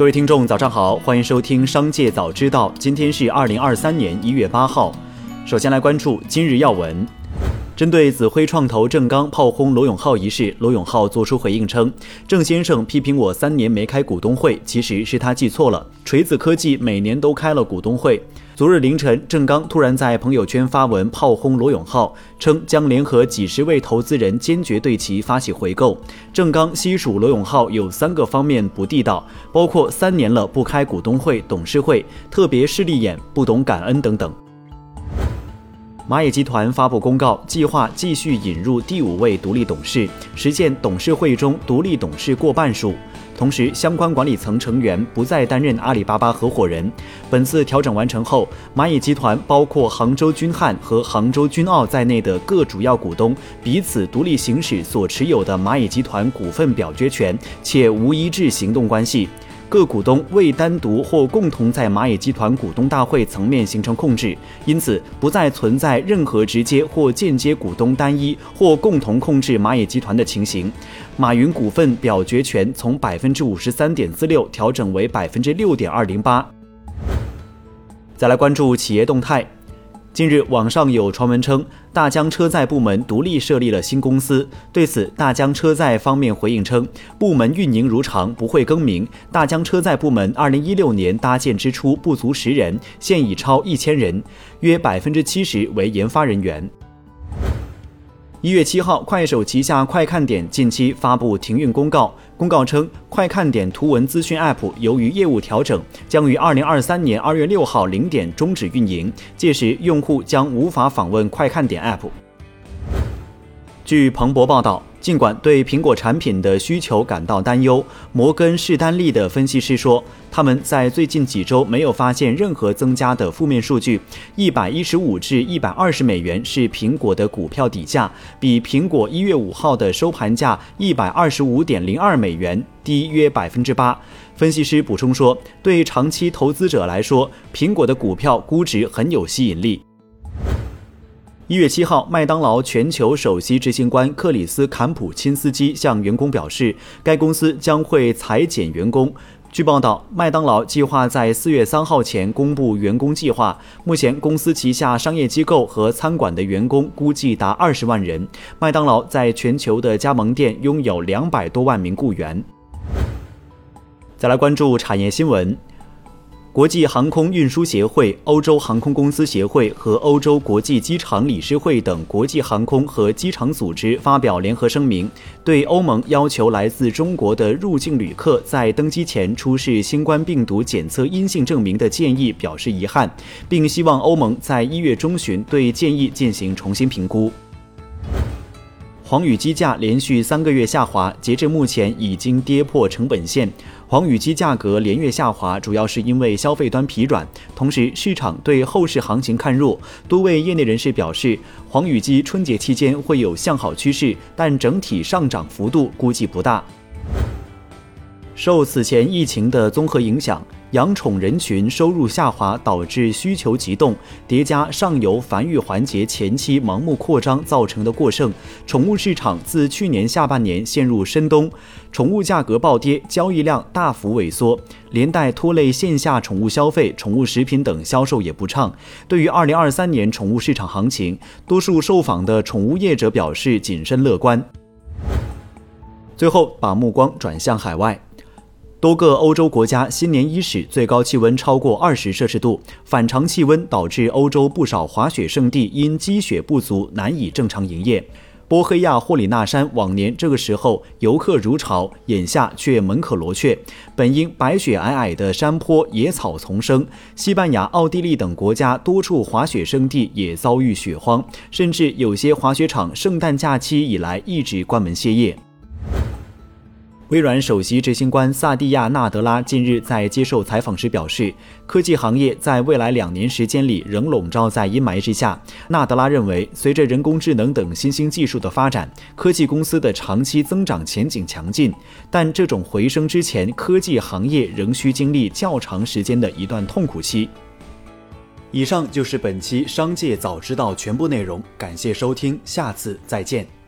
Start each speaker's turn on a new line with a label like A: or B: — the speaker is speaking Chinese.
A: 各位听众，早上好，欢迎收听《商界早知道》。今天是二零二三年一月八号。首先来关注今日要闻。针对紫辉创投郑刚炮轰罗永浩一事，罗永浩作出回应称：“郑先生批评我三年没开股东会，其实是他记错了。锤子科技每年都开了股东会。”昨日凌晨，郑刚突然在朋友圈发文炮轰罗永浩，称将联合几十位投资人坚决对其发起回购。郑刚悉数罗永浩有三个方面不地道，包括三年了不开股东会、董事会，特别势利眼，不懂感恩等等。蚂蚁集团发布公告，计划继续引入第五位独立董事，实现董事会中独立董事过半数。同时，相关管理层成员不再担任阿里巴巴合伙人。本次调整完成后，蚂蚁集团包括杭州君瀚和杭州君奥在内的各主要股东彼此独立行使所持有的蚂蚁集团股份表决权，且无一致行动关系。各股东未单独或共同在蚂蚁集团股东大会层面形成控制，因此不再存在任何直接或间接股东单一或共同控制蚂蚁集团的情形。马云股份表决权从百分之五十三点四六调整为百分之六点二零八。再来关注企业动态。近日，网上有传闻称大疆车载部门独立设立了新公司。对此，大疆车载方面回应称，部门运营如常，不会更名。大疆车载部门二零一六年搭建之初不足十人，现已超一千人，约百分之七十为研发人员。一月七号，快手旗下快看点近期发布停运公告。公告称，快看点图文资讯 App 由于业务调整，将于二零二三年二月六号零点终止运营，届时用户将无法访问快看点 App。据彭博报道。尽管对苹果产品的需求感到担忧，摩根士丹利的分析师说，他们在最近几周没有发现任何增加的负面数据。一百一十五至一百二十美元是苹果的股票底价，比苹果一月五号的收盘价一百二十五点零二美元低约百分之八。分析师补充说，对长期投资者来说，苹果的股票估值很有吸引力。一月七号，麦当劳全球首席执行官克里斯·坎普钦斯基向员工表示，该公司将会裁减员工。据报道，麦当劳计划在四月三号前公布员工计划。目前，公司旗下商业机构和餐馆的员工估计达二十万人。麦当劳在全球的加盟店拥有两百多万名雇员。再来关注产业新闻。国际航空运输协会、欧洲航空公司协会和欧洲国际机场理事会等国际航空和机场组织发表联合声明，对欧盟要求来自中国的入境旅客在登机前出示新冠病毒检测阴性证明的建议表示遗憾，并希望欧盟在一月中旬对建议进行重新评估。黄羽鸡价连续三个月下滑，截至目前已经跌破成本线。黄羽鸡价格连月下滑，主要是因为消费端疲软，同时市场对后市行情看弱。多位业内人士表示，黄羽鸡春节期间会有向好趋势，但整体上涨幅度估计不大。受此前疫情的综合影响，养宠人群收入下滑，导致需求急动，叠加上游繁育环节前期盲目扩张造成的过剩，宠物市场自去年下半年陷入深冬，宠物价格暴跌，交易量大幅萎缩，连带拖累线下宠物消费，宠物食品等销售也不畅。对于二零二三年宠物市场行情，多数受访的宠物业者表示谨慎乐观。最后，把目光转向海外。多个欧洲国家新年伊始最高气温超过二十摄氏度，反常气温导致欧洲不少滑雪胜地因积雪不足难以正常营业。波黑亚霍里纳山往年这个时候游客如潮，眼下却门可罗雀。本应白雪皑皑的山坡，野草丛生。西班牙、奥地利等国家多处滑雪胜地也遭遇雪荒，甚至有些滑雪场圣诞假期以来一直关门歇业。微软首席执行官萨蒂亚·纳德拉近日在接受采访时表示，科技行业在未来两年时间里仍笼罩在阴霾之下。纳德拉认为，随着人工智能等新兴技术的发展，科技公司的长期增长前景强劲，但这种回升之前，科技行业仍需经历较长时间的一段痛苦期。以上就是本期《商界早知道》全部内容，感谢收听，下次再见。